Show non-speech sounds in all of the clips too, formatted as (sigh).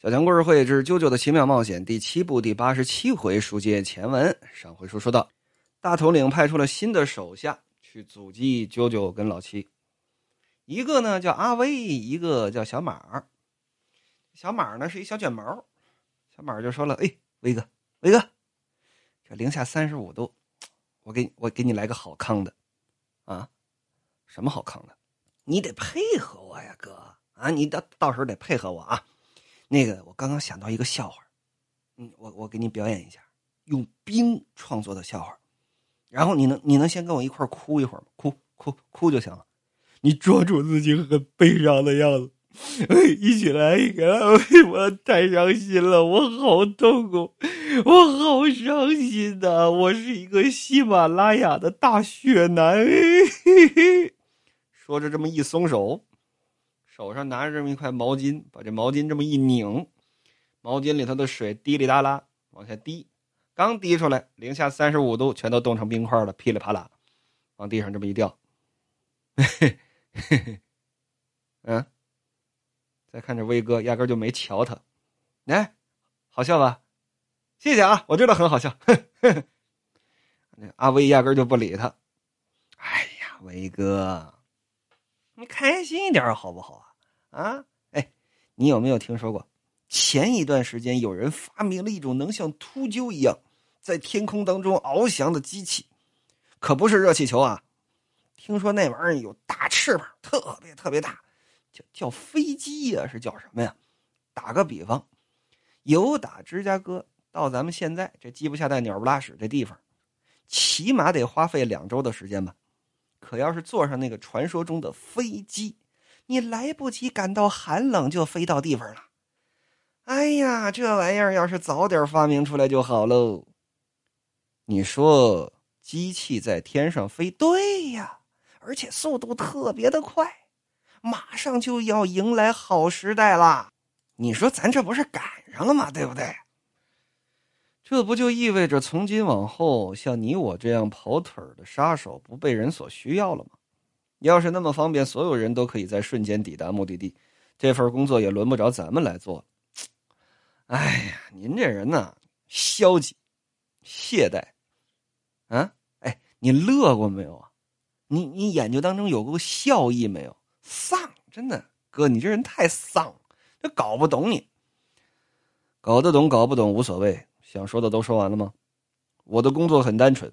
小强故事会之《啾啾的奇妙冒险》第七部第八十七回书接前文。上回书说到，大统领派出了新的手下去阻击啾啾跟老七，一个呢叫阿威，一个叫小马。小马呢是一小卷毛，小马就说了：“哎，威哥，威哥，这零下三十五度，我给我给你来个好康的，啊，什么好康的？你得配合我呀，哥啊，你到到时候得配合我啊。”那个，我刚刚想到一个笑话，嗯，我我给你表演一下，用冰创作的笑话，然后你能你能先跟我一块哭一会儿吗？哭哭哭就行了，你装出自己很悲伤的样子，一起来一个，我太伤心了，我好痛苦，我好伤心呐，我是一个喜马拉雅的大雪男，(laughs) 说着这么一松手。手上拿着这么一块毛巾，把这毛巾这么一拧，毛巾里头的水滴里哒啦往下滴，刚滴出来，零下三十五度，全都冻成冰块了，噼里啪啦，往地上这么一掉。嘿嘿嘿，嗯，再看这威哥，压根就没瞧他，来，好笑吧？谢谢啊，我知道很好笑。(laughs) 那阿威压根就不理他。哎呀，威哥，你开心一点好不好啊？啊，哎，你有没有听说过？前一段时间有人发明了一种能像秃鹫一样在天空当中翱翔的机器，可不是热气球啊！听说那玩意儿有大翅膀，特别特别大，叫叫飞机呀，是叫什么呀？打个比方，由打芝加哥到咱们现在这鸡不下蛋、鸟不拉屎这地方，起码得花费两周的时间吧？可要是坐上那个传说中的飞机，你来不及感到寒冷，就飞到地方了。哎呀，这玩意儿要是早点发明出来就好喽。你说机器在天上飞，对呀，而且速度特别的快，马上就要迎来好时代了。你说咱这不是赶上了吗？对不对？这不就意味着从今往后，像你我这样跑腿的杀手不被人所需要了吗？要是那么方便，所有人都可以在瞬间抵达目的地，这份工作也轮不着咱们来做。哎呀，您这人呢，消极、懈怠，啊，哎，你乐过没有啊？你你眼睛当中有过笑意没有？丧，真的，哥，你这人太丧，这搞不懂你。搞得懂，搞不懂无所谓。想说的都说完了吗？我的工作很单纯，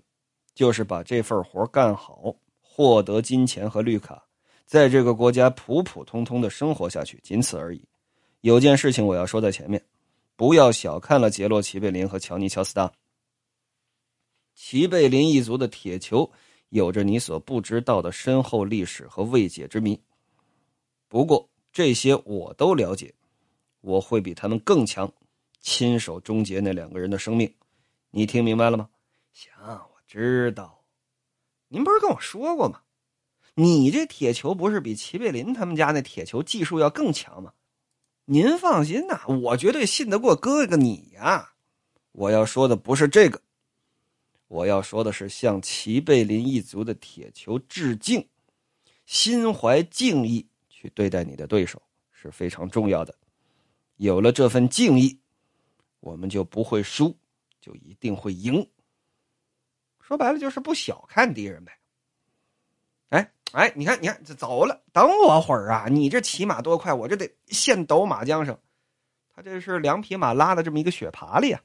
就是把这份活干好。获得金钱和绿卡，在这个国家普普通通的生活下去，仅此而已。有件事情我要说在前面，不要小看了杰洛齐贝林和乔尼乔斯达。齐贝林一族的铁球有着你所不知道的深厚历史和未解之谜。不过这些我都了解，我会比他们更强，亲手终结那两个人的生命。你听明白了吗？行，我知道。您不是跟我说过吗？你这铁球不是比齐贝林他们家那铁球技术要更强吗？您放心呐，我绝对信得过哥哥你呀。我要说的不是这个，我要说的是向齐贝林一族的铁球致敬，心怀敬意去对待你的对手是非常重要的。有了这份敬意，我们就不会输，就一定会赢。说白了就是不小看敌人呗。哎哎，你看你看，这走了，等我会儿啊！你这骑马多快，我这得现斗马缰绳。他这是两匹马拉的这么一个雪爬犁啊。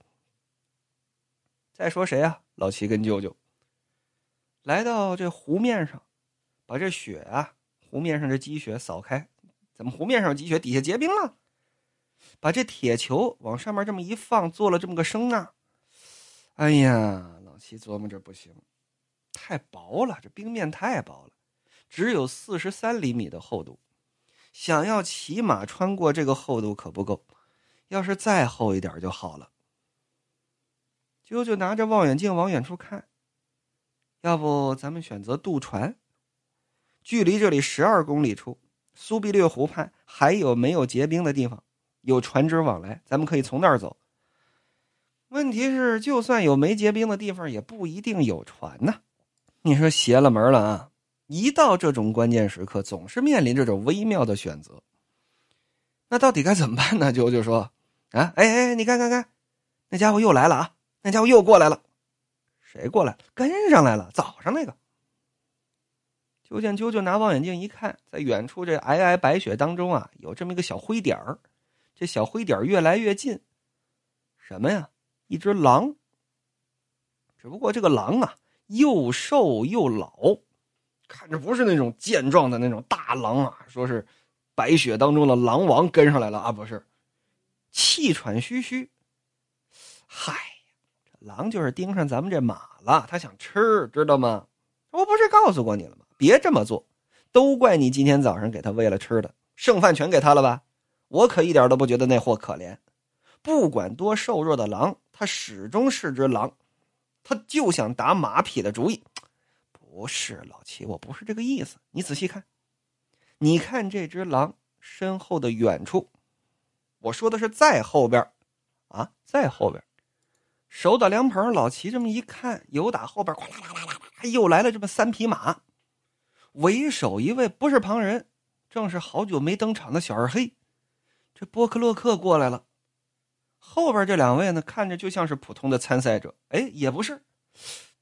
再说谁啊？老齐跟舅舅来到这湖面上，把这雪啊，湖面上这积雪扫开。怎么湖面上积雪，底下结冰了？把这铁球往上面这么一放，做了这么个声呐。哎呀！其琢磨着不行，太薄了，这冰面太薄了，只有四十三厘米的厚度，想要骑马穿过这个厚度可不够，要是再厚一点就好了。啾啾拿着望远镜往远处看，要不咱们选择渡船？距离这里十二公里处，苏必略湖畔还有没有结冰的地方？有船只往来，咱们可以从那儿走。问题是，就算有没结冰的地方，也不一定有船呢。你说邪了门了啊！一到这种关键时刻，总是面临这种微妙的选择。那到底该怎么办呢？舅舅说：“啊，哎哎，你看看看，那家伙又来了啊！那家伙又过来了，谁过来？跟上来了，早上那个。就见啾啾拿望远镜一看，在远处这皑皑白雪当中啊，有这么一个小灰点儿。这小灰点越来越近，什么呀？一只狼。只不过这个狼啊，又瘦又老，看着不是那种健壮的那种大狼啊。说是白雪当中的狼王跟上来了啊，不是，气喘吁吁。嗨，这狼就是盯上咱们这马了，他想吃，知道吗？我不是告诉过你了吗？别这么做，都怪你今天早上给他喂了吃的，剩饭全给他了吧？我可一点都不觉得那货可怜。不管多瘦弱的狼，他始终是只狼，他就想打马匹的主意。不是老齐，我不是这个意思。你仔细看，你看这只狼身后的远处，我说的是在后边啊，在后边。手打凉棚，老齐这么一看，有打后边哗啦啦啦啦，又来了这么三匹马。为首一位不是旁人，正是好久没登场的小二黑。这波克洛克过来了。后边这两位呢，看着就像是普通的参赛者。哎，也不是。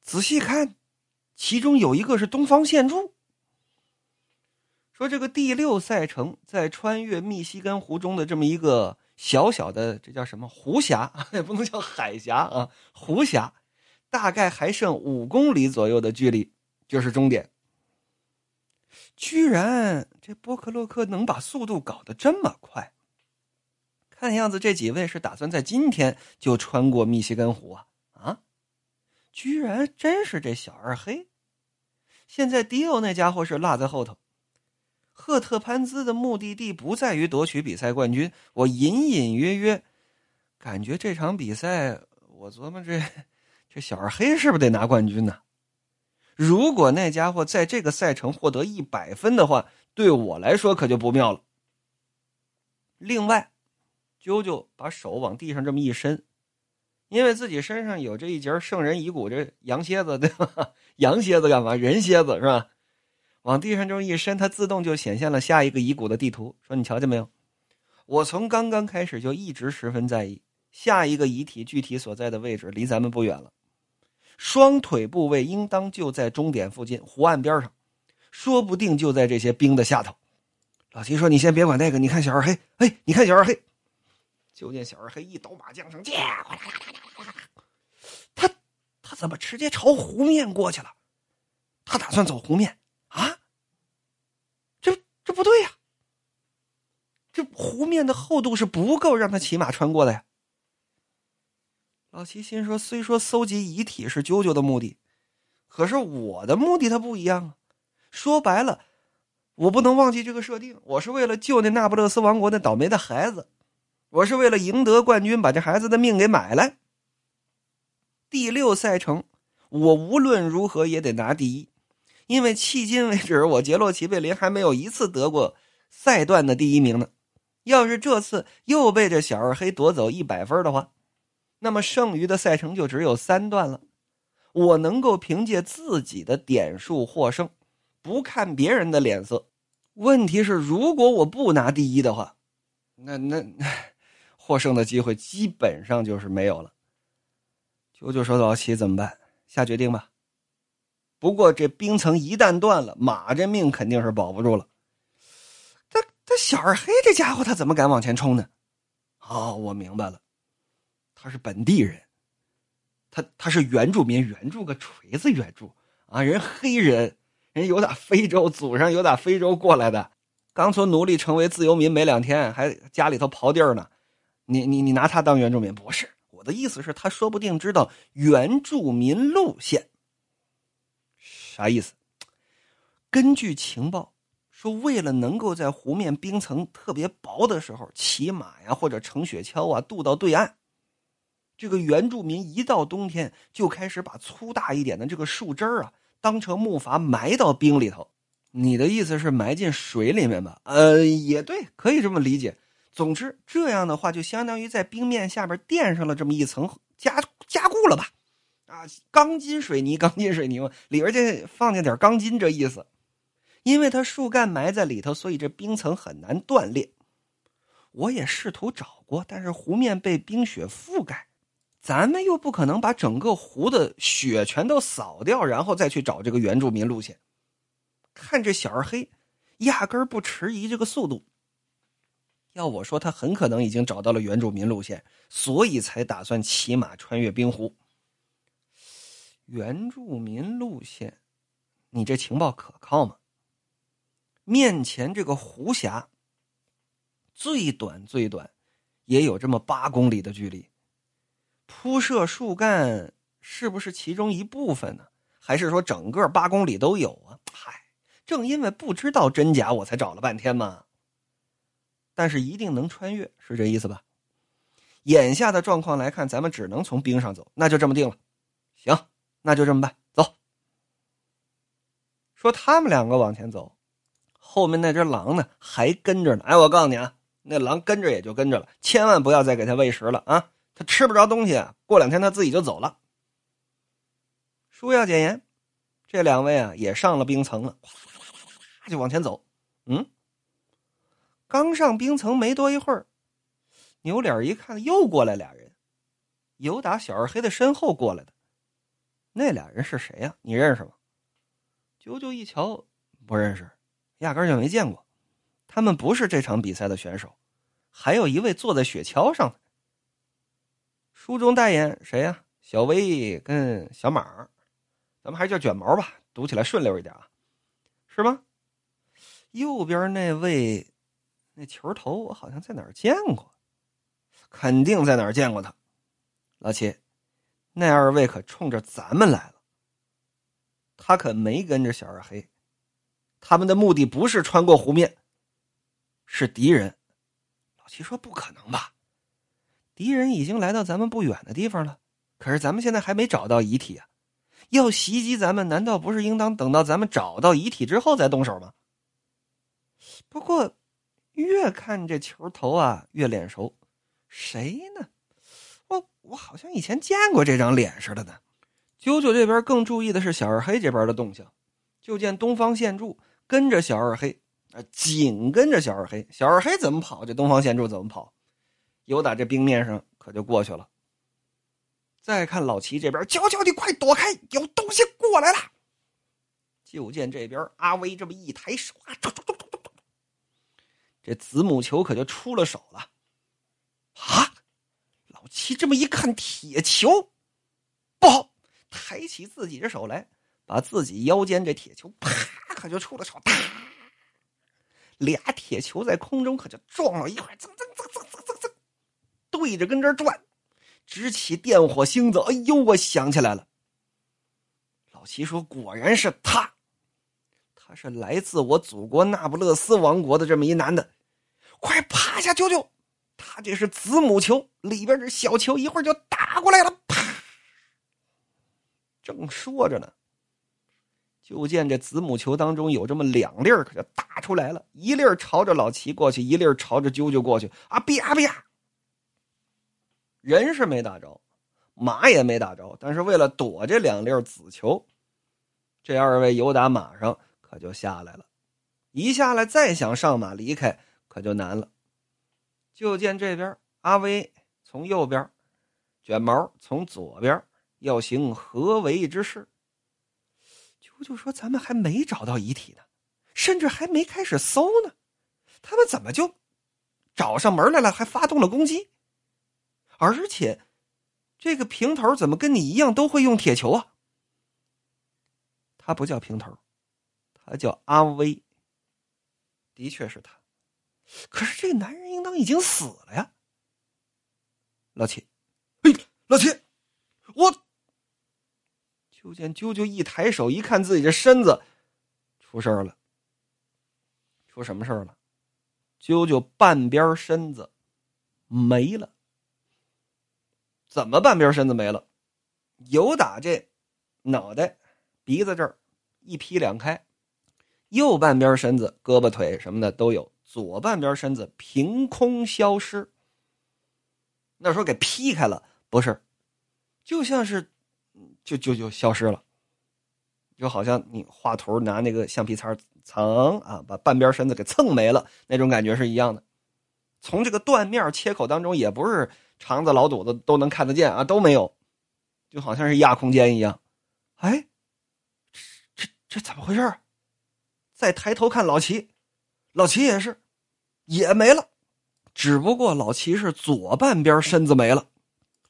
仔细看，其中有一个是东方宪柱。说这个第六赛程在穿越密西根湖中的这么一个小小的，这叫什么湖峡？(laughs) 也不能叫海峡啊，湖峡。大概还剩五公里左右的距离，就是终点。居然这波克洛克能把速度搞得这么快？看样子这几位是打算在今天就穿过密西根湖啊！啊，居然真是这小二黑！现在迪欧那家伙是落在后头。赫特潘兹的目的地不在于夺取比赛冠军，我隐隐约约感觉这场比赛，我琢磨这 (laughs) 这小二黑是不是得拿冠军呢？如果那家伙在这个赛程获得一百分的话，对我来说可就不妙了。另外，啾啾把手往地上这么一伸，因为自己身上有这一节圣人遗骨，这羊蝎子 (laughs) 对吧？羊蝎子干嘛？人蝎子是吧？往地上这么一伸，它自动就显现了下一个遗骨的地图。说你瞧见没有？我从刚刚开始就一直十分在意下一个遗体具体所在的位置，离咱们不远了。双腿部位应当就在终点附近，湖岸边上，说不定就在这些冰的下头。老齐说：“你先别管那个，你看小二黑，哎，你看小二黑。”就见小二黑一抖马缰绳，他他怎么直接朝湖面过去了？他打算走湖面啊？这这不对呀！这湖面的厚度是不够让他骑马穿过的呀。老齐心说：“虽说搜集遗体是啾啾的目的，可是我的目的它不一样啊。说白了，我不能忘记这个设定。我是为了救那那不勒斯王国那倒霉的孩子，我是为了赢得冠军，把这孩子的命给买来。第六赛程，我无论如何也得拿第一，因为迄今为止，我杰洛奇贝林还没有一次得过赛段的第一名呢。要是这次又被这小二黑夺走一百分的话。”那么剩余的赛程就只有三段了，我能够凭借自己的点数获胜，不看别人的脸色。问题是，如果我不拿第一的话，那那获胜的机会基本上就是没有了。九九说：“老七怎么办？下决定吧。不过这冰层一旦断了，马这命肯定是保不住了。他他小二黑这家伙，他怎么敢往前冲呢？哦，我明白了。”他是本地人，他他是原住民，原住个锤子，原住啊！人黑人，人有打非洲，祖上有打非洲过来的，刚从奴隶成为自由民没两天，还家里头刨地儿呢。你你你拿他当原住民？不是，我的意思是，他说不定知道原住民路线。啥意思？根据情报说，为了能够在湖面冰层特别薄的时候骑马呀，或者乘雪橇啊渡到对岸。这个原住民一到冬天就开始把粗大一点的这个树枝啊当成木筏埋到冰里头。你的意思是埋进水里面吧？呃，也对，可以这么理解。总之，这样的话就相当于在冰面下边垫上了这么一层加加固了吧？啊，钢筋水泥，钢筋水泥嘛，里边这放进点钢筋，这意思。因为它树干埋在里头，所以这冰层很难断裂。我也试图找过，但是湖面被冰雪覆盖，咱们又不可能把整个湖的雪全都扫掉，然后再去找这个原住民路线。看这小二黑，压根儿不迟疑这个速度。要我说，他很可能已经找到了原住民路线，所以才打算骑马穿越冰湖。原住民路线，你这情报可靠吗？面前这个湖峡，最短最短，也有这么八公里的距离。铺设树干是不是其中一部分呢？还是说整个八公里都有啊？嗨，正因为不知道真假，我才找了半天嘛。但是一定能穿越，是这意思吧？眼下的状况来看，咱们只能从冰上走，那就这么定了。行，那就这么办。走。说他们两个往前走，后面那只狼呢还跟着呢。哎，我告诉你啊，那狼跟着也就跟着了，千万不要再给他喂食了啊！他吃不着东西，过两天他自己就走了。书要简言，这两位啊也上了冰层了，就往前走。嗯。刚上冰层没多一会儿，扭脸一看，又过来俩人，有打小二黑的身后过来的。那俩人是谁呀？你认识吗？九九一瞧，不认识，压根就没见过。他们不是这场比赛的选手，还有一位坐在雪橇上的。书中代言谁呀？小威跟小马，咱们还是叫卷毛吧，读起来顺溜一点啊，是吗？右边那位。那球头我好像在哪儿见过，肯定在哪儿见过他。老七，那二位可冲着咱们来了。他可没跟着小二黑，他们的目的不是穿过湖面，是敌人。老七说：“不可能吧？敌人已经来到咱们不远的地方了，可是咱们现在还没找到遗体啊！要袭击咱们，难道不是应当等到咱们找到遗体之后再动手吗？”不过。越看这球头啊，越脸熟，谁呢？我我好像以前见过这张脸似的呢。九九这边更注意的是小二黑这边的动向，就见东方宪柱跟着小二黑，啊，紧跟着小二黑。小二黑怎么跑，这东方宪柱怎么跑，有打这冰面上可就过去了。再看老齐这边，九九你快躲开，有东西过来了。就见这边阿威这么一抬手啊，冲冲冲冲这子母球可就出了手了，啊！老七这么一看，铁球不好，抬起自己的手来，把自己腰间这铁球啪，可就出了手，啪俩铁球在空中可就撞了一块，噌噌噌噌噌噌噌，对着跟这转，直起电火星子。哎呦，我想起来了，老七说：“果然是他。”他是来自我祖国那不勒斯王国的这么一男的，快趴下，舅舅！他这是子母球，里边这小球一会儿就打过来了。啪！正说着呢，就见这子母球当中有这么两粒儿，可就打出来了，一粒儿朝着老齐过去，一粒儿朝着啾啾过去。啊啪啪！人是没打着，马也没打着，但是为了躲这两粒儿子球，这二位由打马上。可就下来了，一下来再想上马离开，可就难了。就见这边阿威从右边，卷毛从左边，要行合围之势。舅舅说：“咱们还没找到遗体呢，甚至还没开始搜呢，他们怎么就找上门来了，还发动了攻击？而且这个平头怎么跟你一样都会用铁球啊？他不叫平头。”他叫阿威，的确是他，可是这个男人应当已经死了呀。老七，嘿，老七，我就见啾啾一抬手一看自己这身子，出事了。出什么事了？啾啾半边身子没了。怎么半边身子没了？有打这脑袋、鼻子这儿一劈两开。右半边身子、胳膊腿什么的都有，左半边身子凭空消失。那时候给劈开了，不是，就像是，就就就消失了，就好像你画图拿那个橡皮擦蹭啊，把半边身子给蹭没了那种感觉是一样的。从这个断面切口当中，也不是肠子、老肚子都能看得见啊，都没有，就好像是压空间一样。哎，这这这怎么回事？再抬头看老齐，老齐也是，也没了，只不过老齐是左半边身子没了。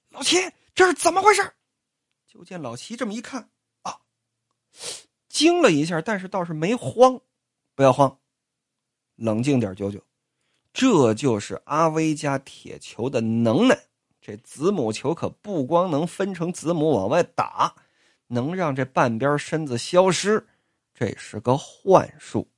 老齐，这是怎么回事？就见老齐这么一看啊，惊了一下，但是倒是没慌。不要慌，冷静点，九九。这就是阿威家铁球的能耐。这子母球可不光能分成子母往外打，能让这半边身子消失，这是个幻术。